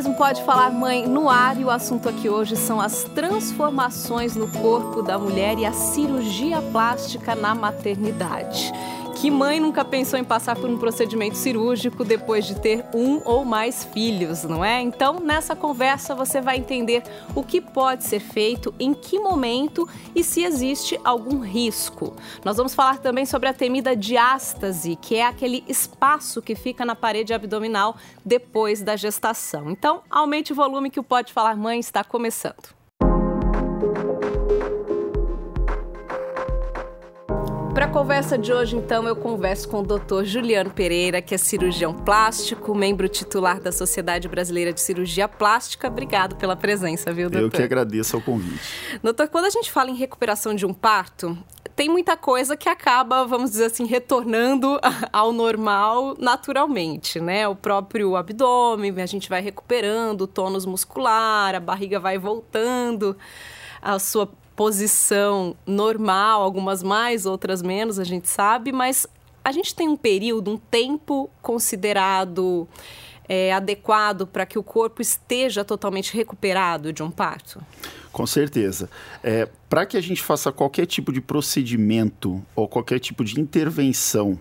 mais um Pode Falar Mãe no ar e o assunto aqui hoje são as transformações no corpo da mulher e a cirurgia plástica na maternidade. Que mãe nunca pensou em passar por um procedimento cirúrgico depois de ter um ou mais filhos, não é? Então, nessa conversa você vai entender o que pode ser feito, em que momento e se existe algum risco. Nós vamos falar também sobre a temida diástase, que é aquele espaço que fica na parede abdominal depois da gestação. Então, aumente o volume que o Pode Falar Mãe está começando. Para a conversa de hoje, então, eu converso com o Dr. Juliano Pereira, que é cirurgião plástico, membro titular da Sociedade Brasileira de Cirurgia Plástica. Obrigado pela presença, viu, doutor? Eu que agradeço ao convite. Doutor, quando a gente fala em recuperação de um parto, tem muita coisa que acaba, vamos dizer assim, retornando ao normal naturalmente, né? O próprio abdômen, a gente vai recuperando o tônus muscular, a barriga vai voltando à sua posição normal, algumas mais, outras menos, a gente sabe, mas a gente tem um período, um tempo considerado é, adequado para que o corpo esteja totalmente recuperado de um parto? Com certeza. É, para que a gente faça qualquer tipo de procedimento ou qualquer tipo de intervenção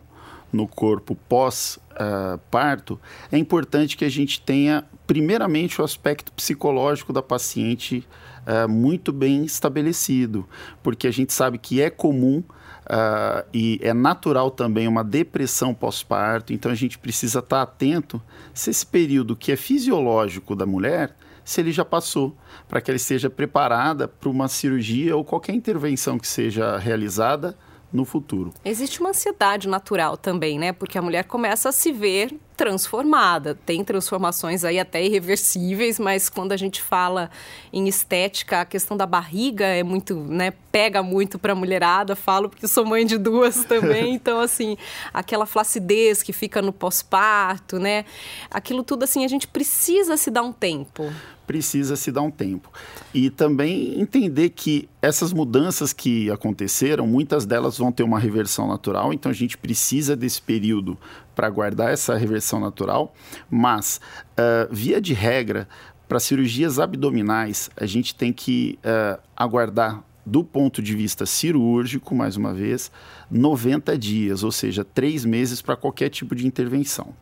no corpo pós-parto, uh, é importante que a gente tenha, primeiramente, o aspecto psicológico da paciente uh, muito bem estabelecido, porque a gente sabe que é comum Uh, e é natural também uma depressão pós-parto, então a gente precisa estar atento se esse período que é fisiológico da mulher, se ele já passou, para que ela esteja preparada para uma cirurgia ou qualquer intervenção que seja realizada no futuro. Existe uma ansiedade natural também, né? Porque a mulher começa a se ver transformada. Tem transformações aí até irreversíveis, mas quando a gente fala em estética, a questão da barriga é muito, né, pega muito para a mulherada, falo porque sou mãe de duas também, então assim, aquela flacidez que fica no pós-parto, né? Aquilo tudo assim, a gente precisa se dar um tempo precisa se dar um tempo. E também entender que essas mudanças que aconteceram, muitas delas vão ter uma reversão natural, então a gente precisa desse período para guardar essa reversão natural, mas, uh, via de regra, para cirurgias abdominais, a gente tem que uh, aguardar, do ponto de vista cirúrgico, mais uma vez, 90 dias, ou seja, três meses para qualquer tipo de intervenção.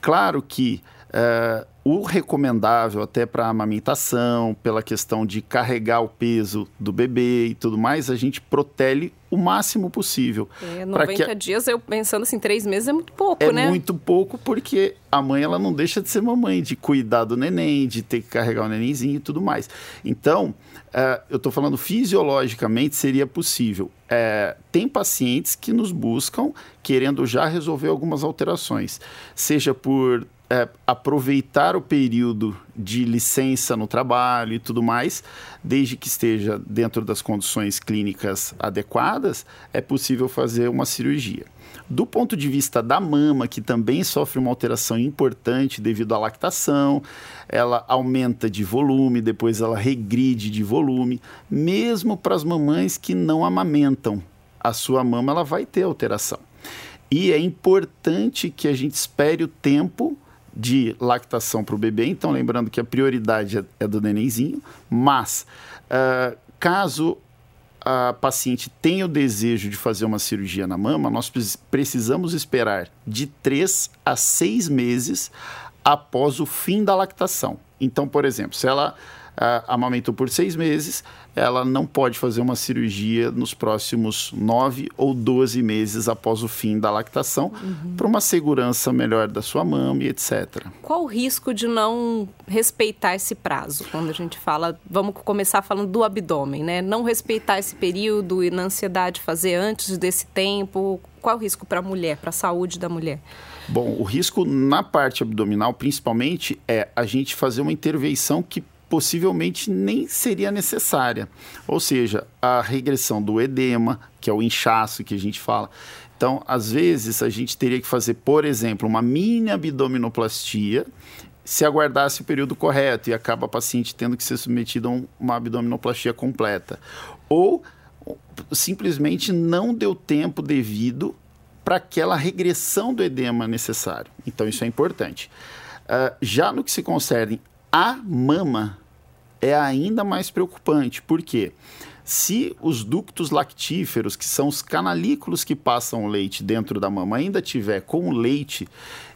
Claro que uh, o recomendável até para amamentação, pela questão de carregar o peso do bebê e tudo mais, a gente protele o máximo possível. É, 90 que... dias, eu pensando assim, três meses é muito pouco, é né? É muito pouco porque a mãe ela não deixa de ser mamãe, de cuidar do neném, de ter que carregar o nenenzinho e tudo mais. Então, uh, eu estou falando fisiologicamente seria possível. Uh, tem pacientes que nos buscam querendo já resolver algumas alterações, seja por é, aproveitar o período de licença no trabalho e tudo mais, desde que esteja dentro das condições clínicas adequadas, é possível fazer uma cirurgia. Do ponto de vista da mama, que também sofre uma alteração importante devido à lactação, ela aumenta de volume, depois ela regride de volume, mesmo para as mamães que não amamentam, a sua mama ela vai ter alteração. E é importante que a gente espere o tempo de lactação para o bebê. Então, lembrando que a prioridade é, é do nenenzinho, mas uh, caso a paciente tenha o desejo de fazer uma cirurgia na mama, nós precisamos esperar de 3 a 6 meses após o fim da lactação. Então, por exemplo, se ela uh, amamentou por seis meses, ela não pode fazer uma cirurgia nos próximos nove ou doze meses após o fim da lactação, uhum. para uma segurança melhor da sua mama e etc. Qual o risco de não respeitar esse prazo? Quando a gente fala, vamos começar falando do abdômen, né? Não respeitar esse período e na ansiedade fazer antes desse tempo. Qual o risco para a mulher, para a saúde da mulher? Bom, o risco na parte abdominal, principalmente, é a gente fazer uma intervenção que possivelmente nem seria necessária. Ou seja, a regressão do edema, que é o inchaço que a gente fala. Então, às vezes, a gente teria que fazer, por exemplo, uma mini abdominoplastia se aguardasse o período correto e acaba a paciente tendo que ser submetida a uma abdominoplastia completa. Ou simplesmente não deu tempo devido para aquela regressão do edema necessário. Então, isso é importante. Uh, já no que se concerne A mama é ainda mais preocupante, porque se os ductos lactíferos, que são os canalículos que passam o leite dentro da mama, ainda tiver com o leite,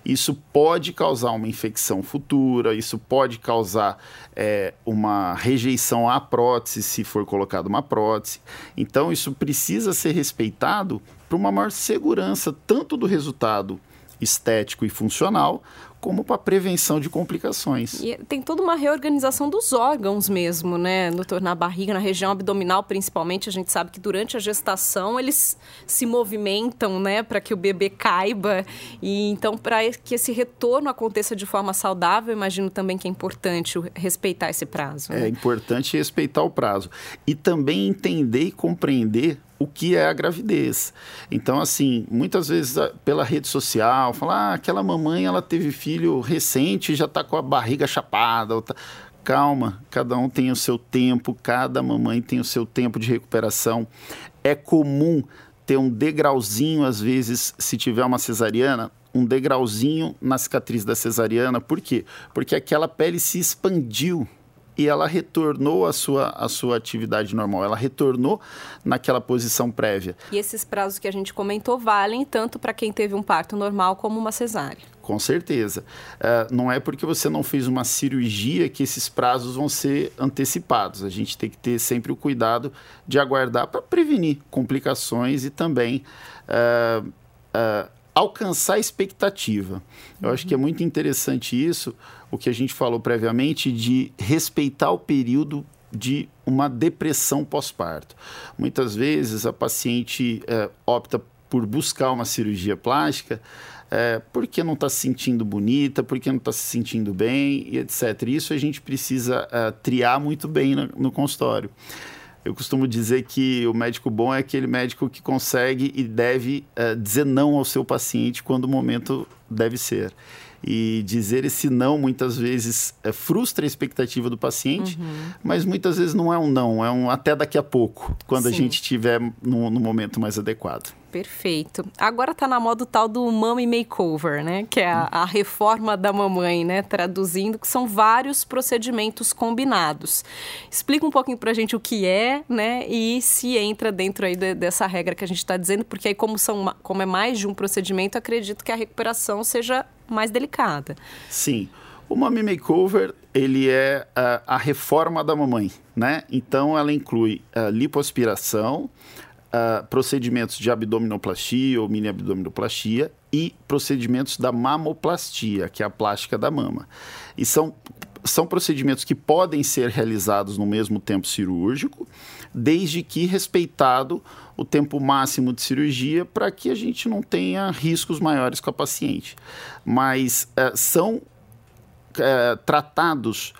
isso pode causar uma infecção futura, isso pode causar é, uma rejeição à prótese, se for colocada uma prótese. Então, isso precisa ser respeitado para uma maior segurança, tanto do resultado estético e funcional, como para prevenção de complicações. E tem toda uma reorganização dos órgãos mesmo, né, doutor? Na barriga, na região abdominal, principalmente, a gente sabe que durante a gestação eles se movimentam, né, para que o bebê caiba. E então, para que esse retorno aconteça de forma saudável, imagino também que é importante respeitar esse prazo. Né? É importante respeitar o prazo. E também entender e compreender o que é a gravidez. Então, assim, muitas vezes pela rede social, falar, ah, aquela mamãe ela teve filho recente e já está com a barriga chapada. Tá... Calma, cada um tem o seu tempo, cada mamãe tem o seu tempo de recuperação. É comum ter um degrauzinho, às vezes, se tiver uma cesariana, um degrauzinho na cicatriz da cesariana. Por quê? Porque aquela pele se expandiu e ela retornou à sua, à sua atividade normal, ela retornou naquela posição prévia. E esses prazos que a gente comentou valem tanto para quem teve um parto normal como uma cesárea? Com certeza. Uh, não é porque você não fez uma cirurgia que esses prazos vão ser antecipados. A gente tem que ter sempre o cuidado de aguardar para prevenir complicações e também uh, uh, alcançar a expectativa. Eu uhum. acho que é muito interessante isso, o que a gente falou previamente, de respeitar o período de uma depressão pós-parto. Muitas vezes a paciente é, opta por buscar uma cirurgia plástica é, porque não está se sentindo bonita, porque não está se sentindo bem, e etc. Isso a gente precisa é, triar muito bem no, no consultório. Eu costumo dizer que o médico bom é aquele médico que consegue e deve uh, dizer não ao seu paciente quando o momento deve ser. E dizer esse não muitas vezes é, frustra a expectativa do paciente, uhum. mas muitas vezes não é um não, é um até daqui a pouco, quando Sim. a gente estiver no, no momento mais adequado. Perfeito. Agora está na moda o tal do Mommy Makeover, né? Que é a, a, reforma da mamãe, né? Traduzindo, que são vários procedimentos combinados. Explica um pouquinho para a gente o que é, né? E se entra dentro aí de, dessa regra que a gente está dizendo, porque aí como, são, como é mais de um procedimento, acredito que a recuperação seja mais delicada. Sim. O Mommy Makeover, ele é uh, a reforma da mamãe, né? Então, ela inclui uh, lipoaspiração, uh, procedimentos de abdominoplastia ou mini abdominoplastia e procedimentos da mamoplastia, que é a plástica da mama. E são, são procedimentos que podem ser realizados no mesmo tempo cirúrgico, desde que respeitado o tempo máximo de cirurgia para que a gente não tenha riscos maiores com a paciente. Mas uh, são uh, tratados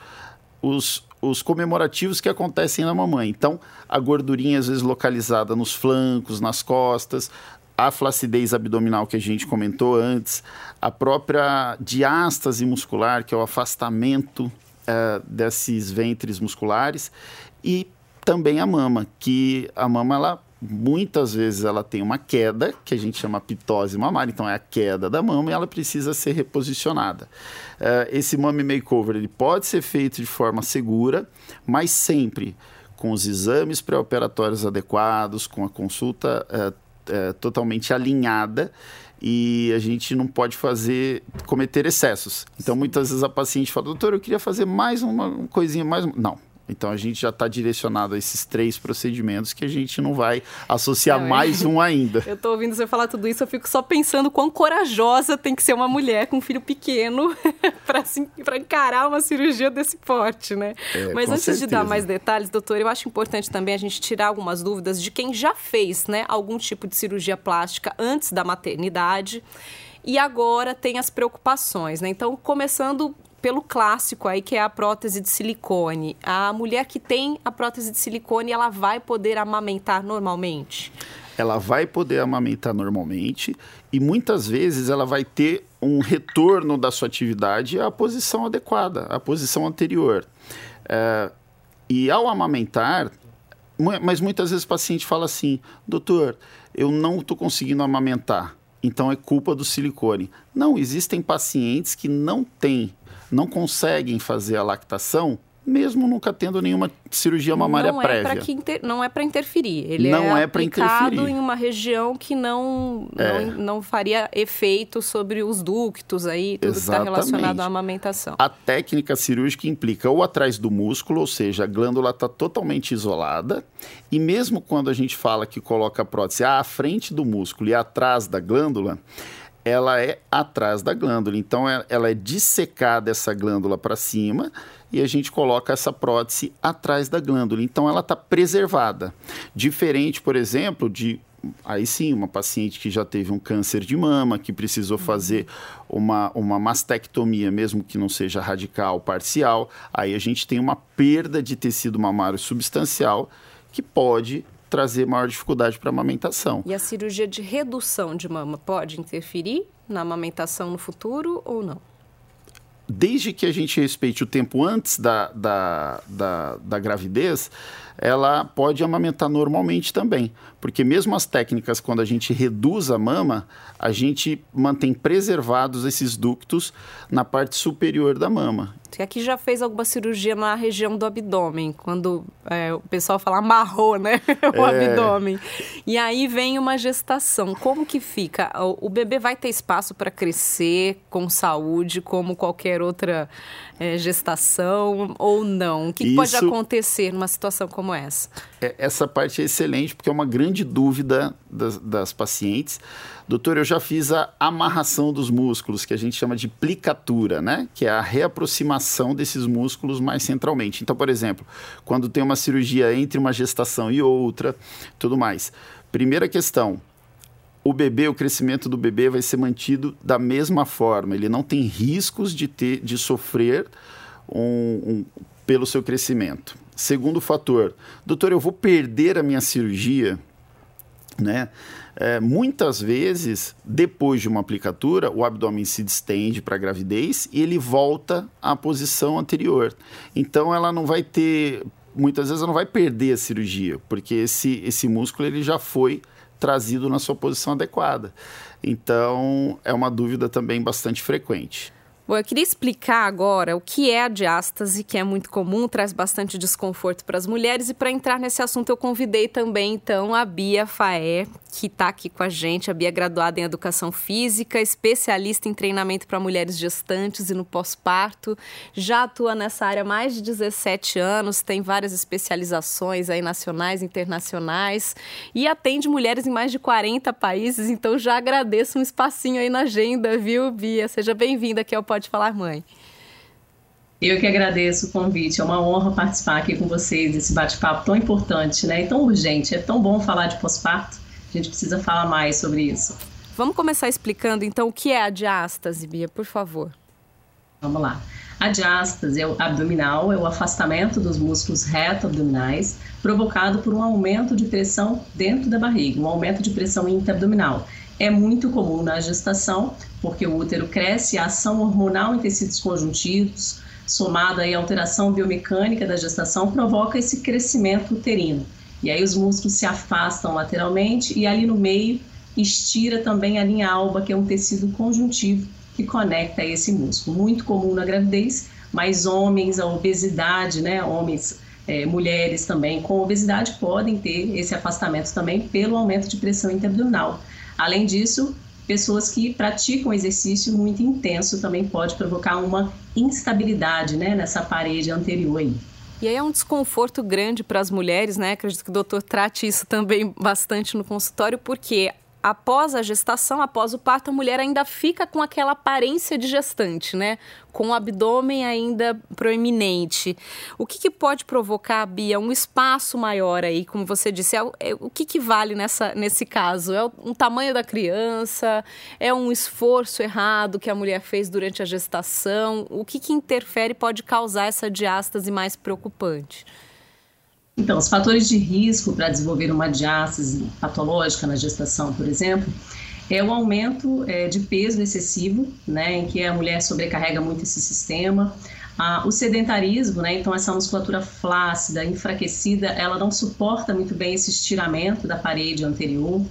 os os comemorativos que acontecem na mamãe. Então, a gordurinha às vezes localizada nos flancos, nas costas, a flacidez abdominal que a gente comentou antes, a própria diástase muscular, que é o afastamento uh, desses ventres musculares, e também a mama, que a mama ela muitas vezes ela tem uma queda, que a gente chama pitose mamária, então é a queda da mama e ela precisa ser reposicionada. Uh, esse mummy makeover ele pode ser feito de forma segura, mas sempre com os exames pré-operatórios adequados, com a consulta uh, totalmente alinhada e a gente não pode fazer cometer excessos. Então muitas vezes a paciente fala: "Doutor, eu queria fazer mais uma coisinha mais não, então a gente já está direcionado a esses três procedimentos que a gente não vai associar não, mais um ainda. Eu estou ouvindo você falar tudo isso, eu fico só pensando quão corajosa tem que ser uma mulher com um filho pequeno para encarar uma cirurgia desse porte, né? É, Mas antes certeza. de dar mais detalhes, doutor, eu acho importante também a gente tirar algumas dúvidas de quem já fez né, algum tipo de cirurgia plástica antes da maternidade e agora tem as preocupações, né? Então, começando pelo clássico aí, que é a prótese de silicone. A mulher que tem a prótese de silicone, ela vai poder amamentar normalmente? Ela vai poder amamentar normalmente e muitas vezes ela vai ter um retorno da sua atividade à posição adequada, à posição anterior. É, e ao amamentar, mas muitas vezes o paciente fala assim, doutor, eu não estou conseguindo amamentar, então é culpa do silicone. Não, existem pacientes que não têm não conseguem fazer a lactação mesmo nunca tendo nenhuma cirurgia mamária não é prévia. Inter... Não é para interferir. Ele não é, é para interferir. em uma região que não, é. não, não, faria efeito sobre os ductos aí, tudo Exatamente. que está relacionado à amamentação. A técnica cirúrgica implica ou atrás do músculo, ou seja, a glândula está totalmente isolada, e mesmo quando a gente fala que coloca a prótese à frente do músculo e atrás da glândula, ela é atrás da glândula. Então, é, ela é dissecada essa glândula para cima e a gente coloca essa prótese atrás da glândula. Então, ela está preservada. Diferente, por exemplo, de aí sim, uma paciente que já teve um câncer de mama, que precisou fazer uma, uma mastectomia, mesmo que não seja radical, parcial, aí a gente tem uma perda de tecido mamário substancial que pode trazer maior dificuldade para a amamentação. E a cirurgia de redução de mama pode interferir na amamentação no futuro ou não? Desde que a gente respeite o tempo antes da, da, da, da gravidez, ela pode amamentar normalmente também. Porque mesmo as técnicas, quando a gente reduz a mama, a gente mantém preservados esses ductos na parte superior da mama. Você aqui já fez alguma cirurgia na região do abdômen, quando é, o pessoal fala amarrou, né? o é... abdômen. E aí vem uma gestação. Como que fica? O, o bebê vai ter espaço para crescer com saúde, como qualquer outra é, gestação, ou não? O que, Isso... pode acontecer numa situação como essa? É, essa parte é excelente, porque é uma grande dúvida das, das pacientes. Doutor, eu já fiz a amarração dos músculos, que a gente chama de plicatura, né? Que é a reaproximação desses músculos mais centralmente. Então, por exemplo, quando tem uma cirurgia entre uma gestação e outra, tudo mais. Primeira questão, o bebê, o crescimento do bebê vai ser mantido da mesma forma. Ele não tem riscos de ter, de sofrer um, um, pelo seu crescimento. Segundo fator, doutor, eu vou perder a minha cirurgia, né? É, muitas vezes, depois de uma aplicatura, o abdômen se distende para a gravidez e ele volta à posição anterior. Então, ela não vai ter, muitas vezes, ela não vai perder a cirurgia, porque esse, esse músculo ele já foi trazido na sua posição adequada. Então, é uma dúvida também bastante frequente. Bom, eu queria explicar agora o que é a diástase, que é muito comum, traz bastante desconforto para as mulheres. E para entrar nesse assunto, eu convidei também, então, a Bia Faé, que está aqui com a gente. A Bia é graduada em Educação Física, especialista em treinamento para mulheres gestantes e no pós-parto. Já atua nessa área há mais de 17 anos, tem várias especializações aí nacionais, internacionais e atende mulheres em mais de 40 países. Então, já agradeço um espacinho aí na agenda, viu, Bia? Seja bem-vinda aqui ao podcast Pode Falar Mãe. Eu que agradeço o convite, é uma honra participar aqui com vocês desse bate-papo tão importante, né? E tão urgente. É tão bom falar de pós-parto, a gente precisa falar mais sobre isso. Vamos começar explicando então o que é a diástase, Bia, por favor. Vamos lá. A diástase é o abdominal, é o afastamento dos músculos reto-abdominais provocado por um aumento de pressão dentro da barriga, um aumento de pressão intraabdominal é muito comum na gestação, porque o útero cresce, a ação hormonal em tecidos conjuntivos, somada à alteração biomecânica da gestação, provoca esse crescimento uterino. E aí os músculos se afastam lateralmente e ali no meio estira também a linha alba, que é um tecido conjuntivo que conecta esse músculo. Muito comum na gravidez, mas homens, a obesidade, né, homens, é, mulheres também com obesidade podem ter esse afastamento também pelo aumento de pressão interabdominal. Além disso, pessoas que praticam exercício muito intenso também pode provocar uma instabilidade né, nessa parede anterior aí. E aí é um desconforto grande para as mulheres, né? Acredito que o doutor trate isso também bastante no consultório, porque após a gestação, após o parto, a mulher ainda fica com aquela aparência de gestante, né? Com o abdômen ainda proeminente. O que, que pode provocar, Bia, um espaço maior aí, como você disse? É, é, o que, que vale nessa, nesse caso? É o um tamanho da criança? É um esforço errado que a mulher fez durante a gestação? O que, que interfere pode causar essa diástase mais preocupante? Então, os fatores de risco para desenvolver uma diástase patológica na gestação, por exemplo, é o aumento é, de peso excessivo, né, em que a mulher sobrecarrega muito esse sistema, Ah, o sedentarismo, né? Então essa musculatura flácida, enfraquecida, ela não suporta muito bem esse estiramento da parede anterior.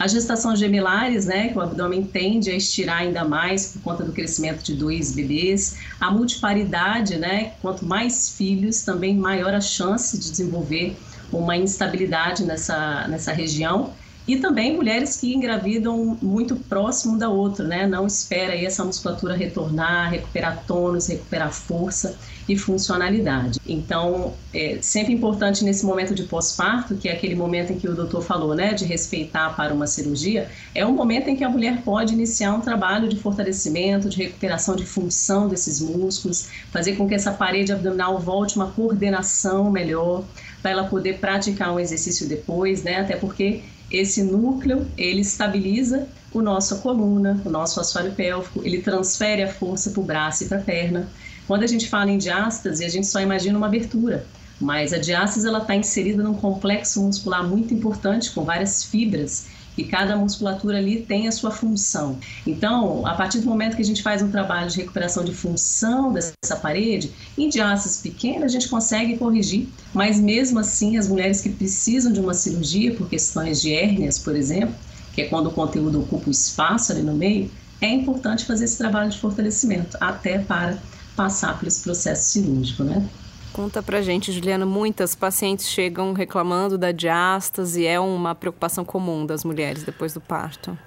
A gestação gemelares, né, que o abdômen tende a estirar ainda mais por conta do crescimento de dois bebês. A multiparidade, né, quanto mais filhos, também maior a chance de desenvolver uma instabilidade nessa, nessa região. E também mulheres que engravidam muito próximo da outra, né? Não espera aí essa musculatura retornar, recuperar tônus, recuperar força e funcionalidade. Então, é sempre importante nesse momento de pós-parto, que é aquele momento em que o doutor falou, né, de respeitar para uma cirurgia, é um momento em que a mulher pode iniciar um trabalho de fortalecimento, de recuperação de função desses músculos, fazer com que essa parede abdominal volte uma coordenação melhor, para ela poder praticar um exercício depois, né? Até porque esse núcleo, ele estabiliza o nosso coluna, o nosso assoalho pélvico, ele transfere a força para o braço e para a perna. Quando a gente fala em diástase, a gente só imagina uma abertura, mas a diástase ela está inserida num complexo muscular muito importante com várias fibras e cada musculatura ali tem a sua função. Então, a partir do momento que a gente faz um trabalho de recuperação de função dessa parede, em diástases pequenas a gente consegue corrigir, mas mesmo assim as mulheres que precisam de uma cirurgia por questões de hérnias, por exemplo, que é quando o conteúdo ocupa o espaço ali no meio, é importante fazer esse trabalho de fortalecimento, até para passar por esse processo cirúrgico, né? Conta pra gente, Juliana, muitas pacientes chegam reclamando da diástase, é uma preocupação comum das mulheres depois do parto.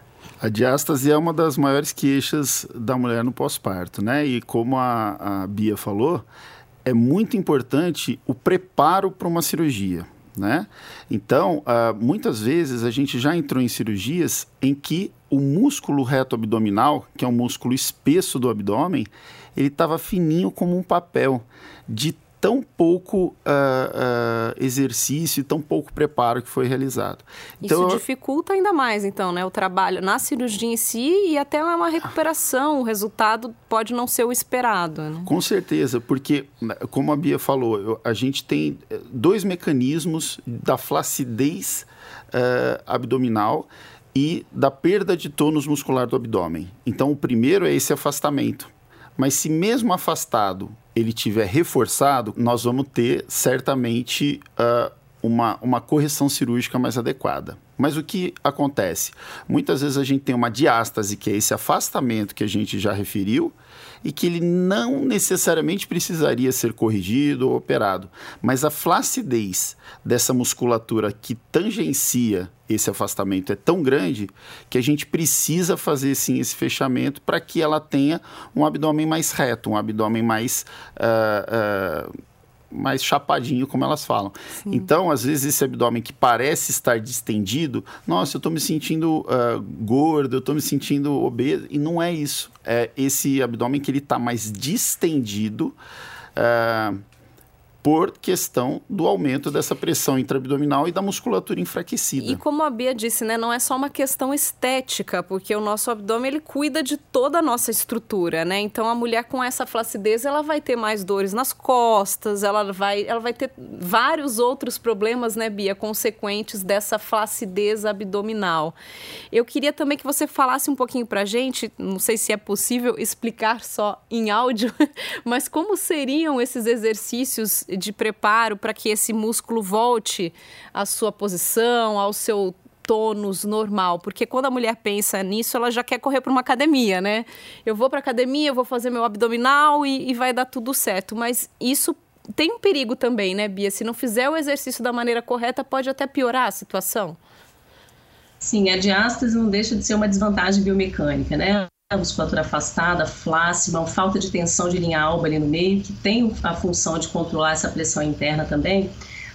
A diástase é uma das maiores queixas da mulher no pós-parto, né? E como a, a Bia falou, é muito importante o preparo para uma cirurgia, né? Então, uh, muitas vezes a gente já entrou em cirurgias em que o músculo reto abdominal, que é um músculo espesso do abdômen, ele estava fininho como um papel, de tão pouco uh, uh, exercício e tão pouco preparo que foi realizado. Então, Isso dificulta ainda mais, então, né? O trabalho na cirurgia em si e até uma recuperação. O resultado pode não ser o esperado. Né? Com certeza, porque, né, como a Bia falou, eu, a gente tem eh, dois mecanismos da flacidez uh, abdominal e da perda de tônus muscular do abdômen. Então, o primeiro é esse afastamento. Mas se mesmo afastado ele tiver reforçado, nós vamos ter certamente uh, uma, uma correção cirúrgica mais adequada. Mas o que acontece? Muitas vezes a gente tem uma diástase, que é esse afastamento que a gente já referiu, e que ele não necessariamente precisaria ser corrigido ou operado, mas a flacidez dessa musculatura que tangencia esse afastamento é tão grande que a gente precisa fazer sim esse fechamento para que ela tenha um abdômen mais reto, um abdômen mais. Uh, uh, mais chapadinho, como elas falam. Sim. Então, às vezes, esse abdômen que parece estar distendido, nossa, eu estou me sentindo uh, gordo, eu estou me sentindo obeso, e não é isso. É esse abdômen que ele está mais distendido. Uh, por questão do aumento dessa pressão intraabdominal e da musculatura enfraquecida. E como a Bia disse, né, não é só uma questão estética, porque o nosso abdômen ele cuida de toda a nossa estrutura, né? Então a mulher com essa flacidez, ela vai ter mais dores nas costas, ela vai, ela vai ter vários outros problemas, né, Bia, consequentes dessa flacidez abdominal. Eu queria também que você falasse um pouquinho pra gente, não sei se é possível explicar só em áudio, mas como seriam esses exercícios de preparo para que esse músculo volte à sua posição, ao seu tônus normal, porque quando a mulher pensa nisso, ela já quer correr para uma academia, né? Eu vou para academia, eu vou fazer meu abdominal e, e vai dar tudo certo, mas isso tem um perigo também, né, Bia? Se não fizer o exercício da maneira correta, pode até piorar a situação. Sim, a diástase não deixa de ser uma desvantagem biomecânica, né? Musculatura afastada, flácida, uma falta de tensão de linha alba ali no meio, que tem a função de controlar essa pressão interna também,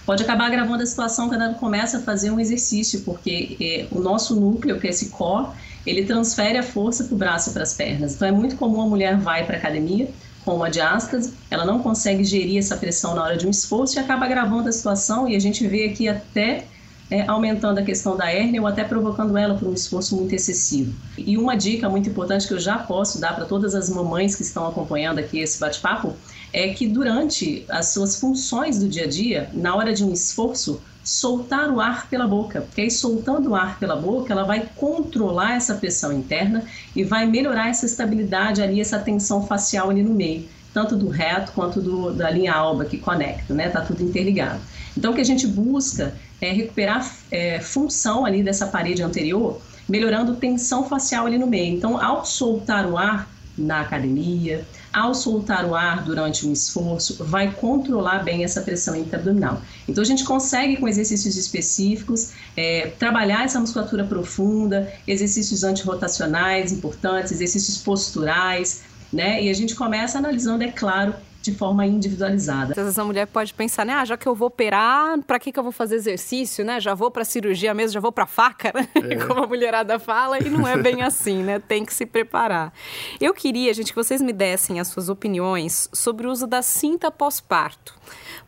pode acabar agravando a situação quando ela começa a fazer um exercício, porque é, o nosso núcleo, que é esse core, ele transfere a força para o braço e para as pernas. Então é muito comum a mulher vai para a academia com uma diástase, ela não consegue gerir essa pressão na hora de um esforço e acaba agravando a situação e a gente vê aqui até é, aumentando a questão da hérnia ou até provocando ela por um esforço muito excessivo. E uma dica muito importante que eu já posso dar para todas as mamães que estão acompanhando aqui esse bate-papo é que durante as suas funções do dia a dia, na hora de um esforço, soltar o ar pela boca, porque aí soltando o ar pela boca, ela vai controlar essa pressão interna e vai melhorar essa estabilidade ali, essa tensão facial ali no meio. tanto do reto quanto do, da linha alba que conecta, né? Tá tudo interligado. Então, o que a gente busca é recuperar é, função ali dessa parede anterior, melhorando tensão facial ali no meio. Então, ao soltar o ar na academia, ao soltar o ar durante um esforço, vai controlar bem essa pressão intraabdominal. Então, a gente consegue, com exercícios específicos, é, trabalhar essa musculatura profunda, exercícios antirrotacionais importantes, exercícios posturais, né? E a gente começa analisando, é claro, de forma individualizada. Às vezes a mulher pode pensar, né? Ah, já que eu vou operar, para que, que eu vou fazer exercício, né? Já vou para cirurgia mesmo, já vou para faca, né? É. Como a mulherada fala, e não é bem assim, né? Tem que se preparar. Eu queria, gente, que vocês me dessem as suas opiniões sobre o uso da cinta pós-parto.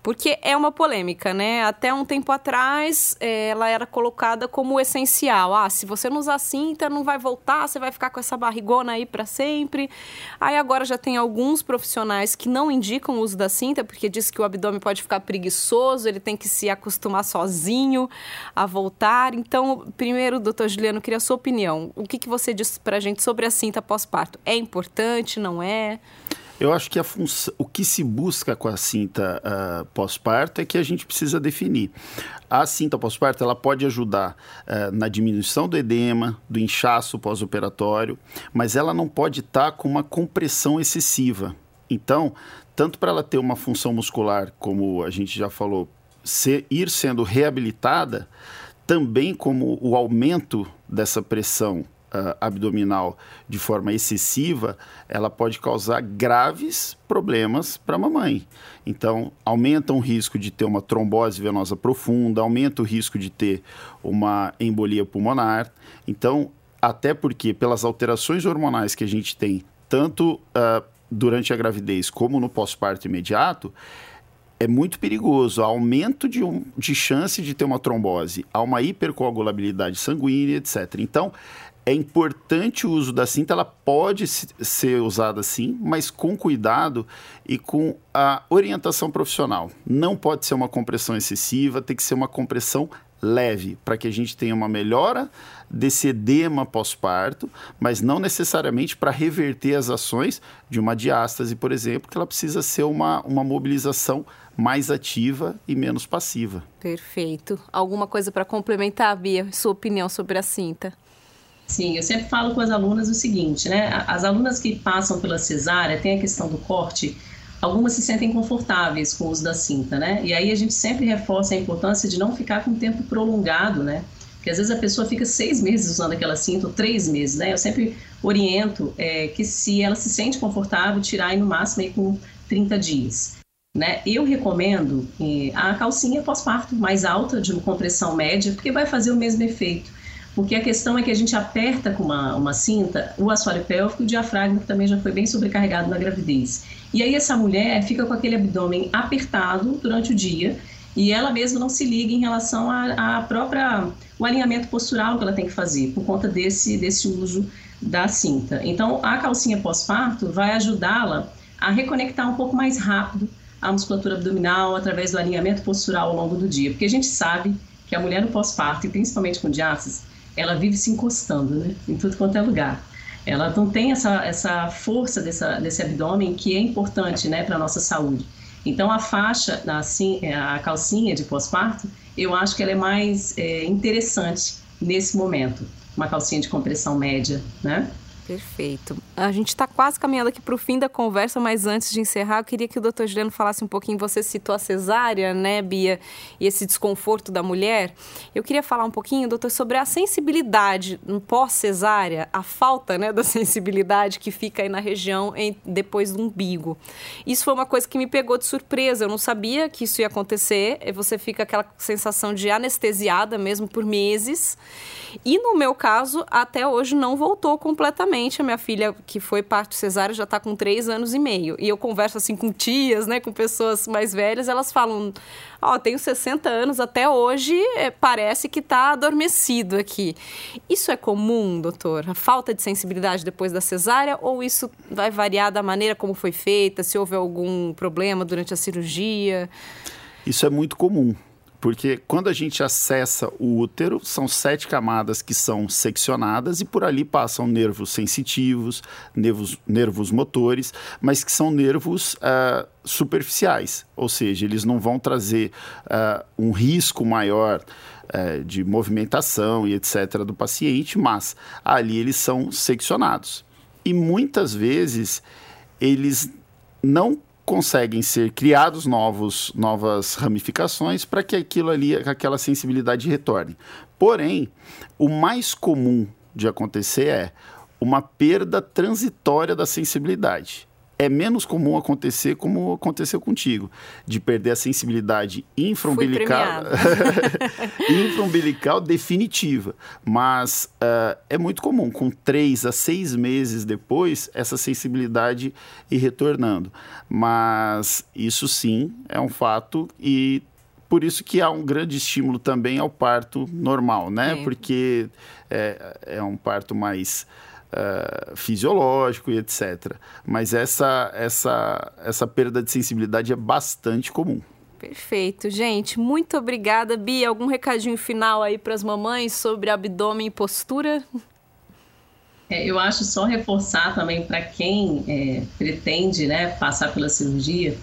Porque é uma polêmica, né? Até um tempo atrás, é, ela era colocada como essencial. Ah, se você não usar cinta, não vai voltar, você vai ficar com essa barrigona aí para sempre. Aí agora já tem alguns profissionais que não indicam o uso da cinta, porque diz que o abdômen pode ficar preguiçoso, ele tem que se acostumar sozinho a voltar. Então, primeiro, doutor Juliano, queria a sua opinião. O que, que você diz para a gente sobre a cinta pós-parto? É importante, não é? Eu acho que o que se busca com a cinta uh, pós-parto é que a gente precisa definir. A cinta pós-parto ela pode ajudar uh, na diminuição do edema, do inchaço pós-operatório, mas ela não pode estar tá com uma compressão excessiva. Então, tanto para ela ter uma função muscular, como a gente já falou, ser, ir sendo reabilitada, também como o aumento dessa pressão uh, abdominal de forma excessiva, ela pode causar graves problemas para a mamãe. Então, aumenta o risco de ter uma trombose venosa profunda, aumenta o risco de ter uma embolia pulmonar. Então, até porque pelas alterações hormonais que a gente tem, tanto uh, durante a gravidez como no pós-parto imediato, é muito perigoso. Há aumento de, um, de chance de ter uma trombose, há uma hipercoagulabilidade sanguínea, etc. Então, é importante o uso da cinta, ela pode ser usada sim, mas com cuidado e com a orientação profissional. Não pode ser uma compressão excessiva, tem que ser uma compressão leve, para que a gente tenha uma melhora desse edema pós-parto, mas não necessariamente para reverter as ações de uma diástase, por exemplo, que ela precisa ser uma, uma mobilização mais ativa e menos passiva. Perfeito. Alguma coisa para complementar, Bia, sua opinião sobre a cinta? Sim, eu sempre falo com as alunas o seguinte, né? As alunas que passam pela cesárea, tem a questão do corte, algumas se sentem confortáveis com o uso da cinta, né? E aí a gente sempre reforça a importância de não ficar com tempo prolongado, né? Porque às vezes a pessoa fica seis meses usando aquela cinta, ou três meses, né? Eu sempre oriento é, que se ela se sente confortável, tirar aí no máximo aí com 30 dias. Né? Eu recomendo eh, a calcinha pós-parto mais alta, de uma compressão média, porque vai fazer o mesmo efeito. Porque a questão é que a gente aperta com uma, uma cinta o assoalho pélvico e o diafragma, que também já foi bem sobrecarregado na gravidez. E aí essa mulher fica com aquele abdômen apertado durante o dia e ela mesma não se liga em relação à própria o alinhamento postural que ela tem que fazer por conta desse desse uso da cinta. Então a calcinha pós-parto vai ajudá-la a reconectar um pouco mais rápido a musculatura abdominal através do alinhamento postural ao longo do dia, porque a gente sabe que a mulher no pós-parto e principalmente com diástase ela vive se encostando, né? Em tudo quanto é lugar. Ela não tem essa, essa força dessa, desse abdômen que é importante, né, para a nossa saúde. Então, a faixa, assim, a calcinha de pós-parto, eu acho que ela é mais é, interessante nesse momento. Uma calcinha de compressão média, né? Perfeito. A gente está quase caminhando aqui para o fim da conversa, mas antes de encerrar, eu queria que o doutor Juliano falasse um pouquinho. Você citou a cesárea, né, Bia, e esse desconforto da mulher. Eu queria falar um pouquinho, doutor, sobre a sensibilidade pós-cesárea, a falta né, da sensibilidade que fica aí na região em, depois do umbigo. Isso foi uma coisa que me pegou de surpresa. Eu não sabia que isso ia acontecer. Você fica aquela sensação de anestesiada mesmo por meses. E no meu caso, até hoje não voltou completamente. A minha filha, que foi parto cesárea, já está com três anos e meio. E eu converso assim com tias, né, com pessoas mais velhas, elas falam: Ó, oh, tenho 60 anos, até hoje é, parece que está adormecido aqui. Isso é comum, doutor? A falta de sensibilidade depois da cesárea ou isso vai variar da maneira como foi feita, se houve algum problema durante a cirurgia? Isso é muito comum Porque quando a gente acessa o útero, são sete camadas que são seccionadas e por ali passam nervos sensitivos, nervos, nervos motores, mas que são nervos uh, superficiais, ou seja, eles não vão trazer uh, um risco maior uh, de movimentação e etc. do paciente, mas ali eles são seccionados. E muitas vezes eles não conseguem ser criados novos, novas ramificações para que aquilo ali, aquela sensibilidade retorne. Porém, o mais comum de acontecer é uma perda transitória da sensibilidade é menos comum acontecer como aconteceu contigo, de perder a sensibilidade infraumbilical, infraumbilical definitiva. Mas uh, é muito comum, com três a seis meses depois, essa sensibilidade ir retornando. Mas isso sim é um fato e por isso que há um grande estímulo também ao parto normal, né? É. Porque é, é um parto mais uh, fisiológico e etc. Mas essa, essa, essa perda de sensibilidade é bastante comum. Perfeito, gente. Muito obrigada, Bia. Algum recadinho final aí para as mamães sobre abdômen e postura? É, eu acho só reforçar também para quem é, pretende né, passar pela cirurgia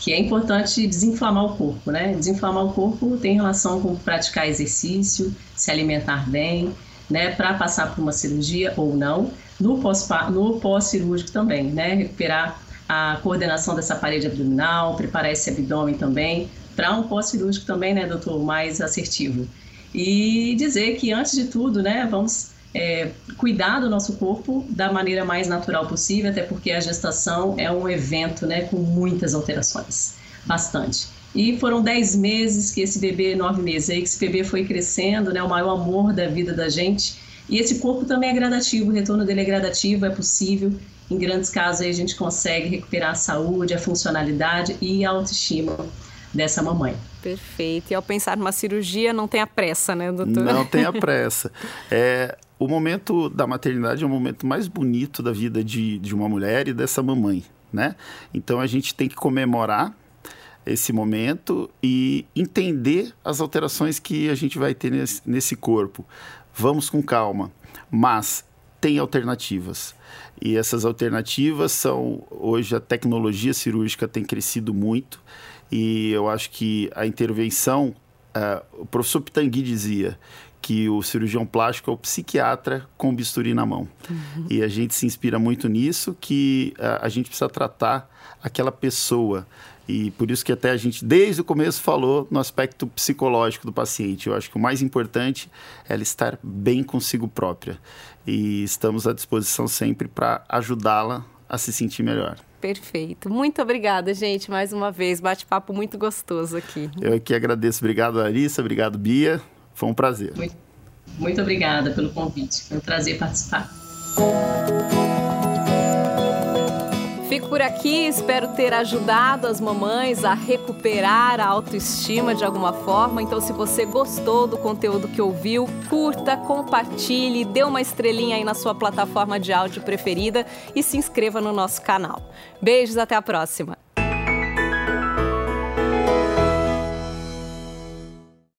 que é importante desinflamar o corpo, né? Desinflamar o corpo tem relação com praticar exercício, se alimentar bem, né, para passar por uma cirurgia ou não, no pós-cirúrgico pós também, né, recuperar a coordenação dessa parede abdominal, preparar esse abdômen também, para um pós-cirúrgico também, né, doutor, mais assertivo. E dizer que, antes de tudo, né, vamos é, cuidar do nosso corpo da maneira mais natural possível, até porque a gestação é um evento, né, com muitas alterações, bastante. E foram 10 meses que esse bebê, 9 meses aí, que esse bebê foi crescendo, né? O maior amor da vida da gente. E esse corpo também é gradativo, o retorno dele é gradativo, é possível. Em grandes casos aí a gente consegue recuperar a saúde, a funcionalidade e a autoestima dessa mamãe. Perfeito. E ao pensar numa cirurgia, não tem a pressa, né, doutor? Não tem a pressa. É, o momento da maternidade é o momento mais bonito da vida de, de uma mulher e dessa mamãe, né? Então a gente tem que comemorar esse momento e entender as alterações que a gente vai ter nesse, nesse corpo. Vamos com calma, mas tem alternativas. E essas alternativas são hoje a tecnologia cirúrgica tem crescido muito e eu acho que a intervenção, uh, o professor Pitangui dizia que o cirurgião plástico é o psiquiatra com bisturi na mão. Uhum. E a gente se inspira muito nisso, que uh, a gente precisa tratar aquela pessoa e por isso que até a gente, desde o começo, falou no aspecto psicológico do paciente. Eu acho que o mais importante é ela estar bem consigo própria. E estamos à disposição sempre para ajudá-la a se sentir melhor. Perfeito. Muito obrigada, gente, mais uma vez. Bate-papo muito gostoso aqui. Eu que agradeço. Obrigado, Larissa. Obrigado, Bia. Foi um prazer. Muito, muito obrigada pelo convite. Foi um prazer participar. Fico por aqui, espero ter ajudado as mamães a recuperar a autoestima de alguma forma. Então, se você gostou do conteúdo que ouviu, curta, compartilhe, dê uma estrelinha aí na sua plataforma de áudio preferida e se inscreva no nosso canal. Beijos, até a próxima!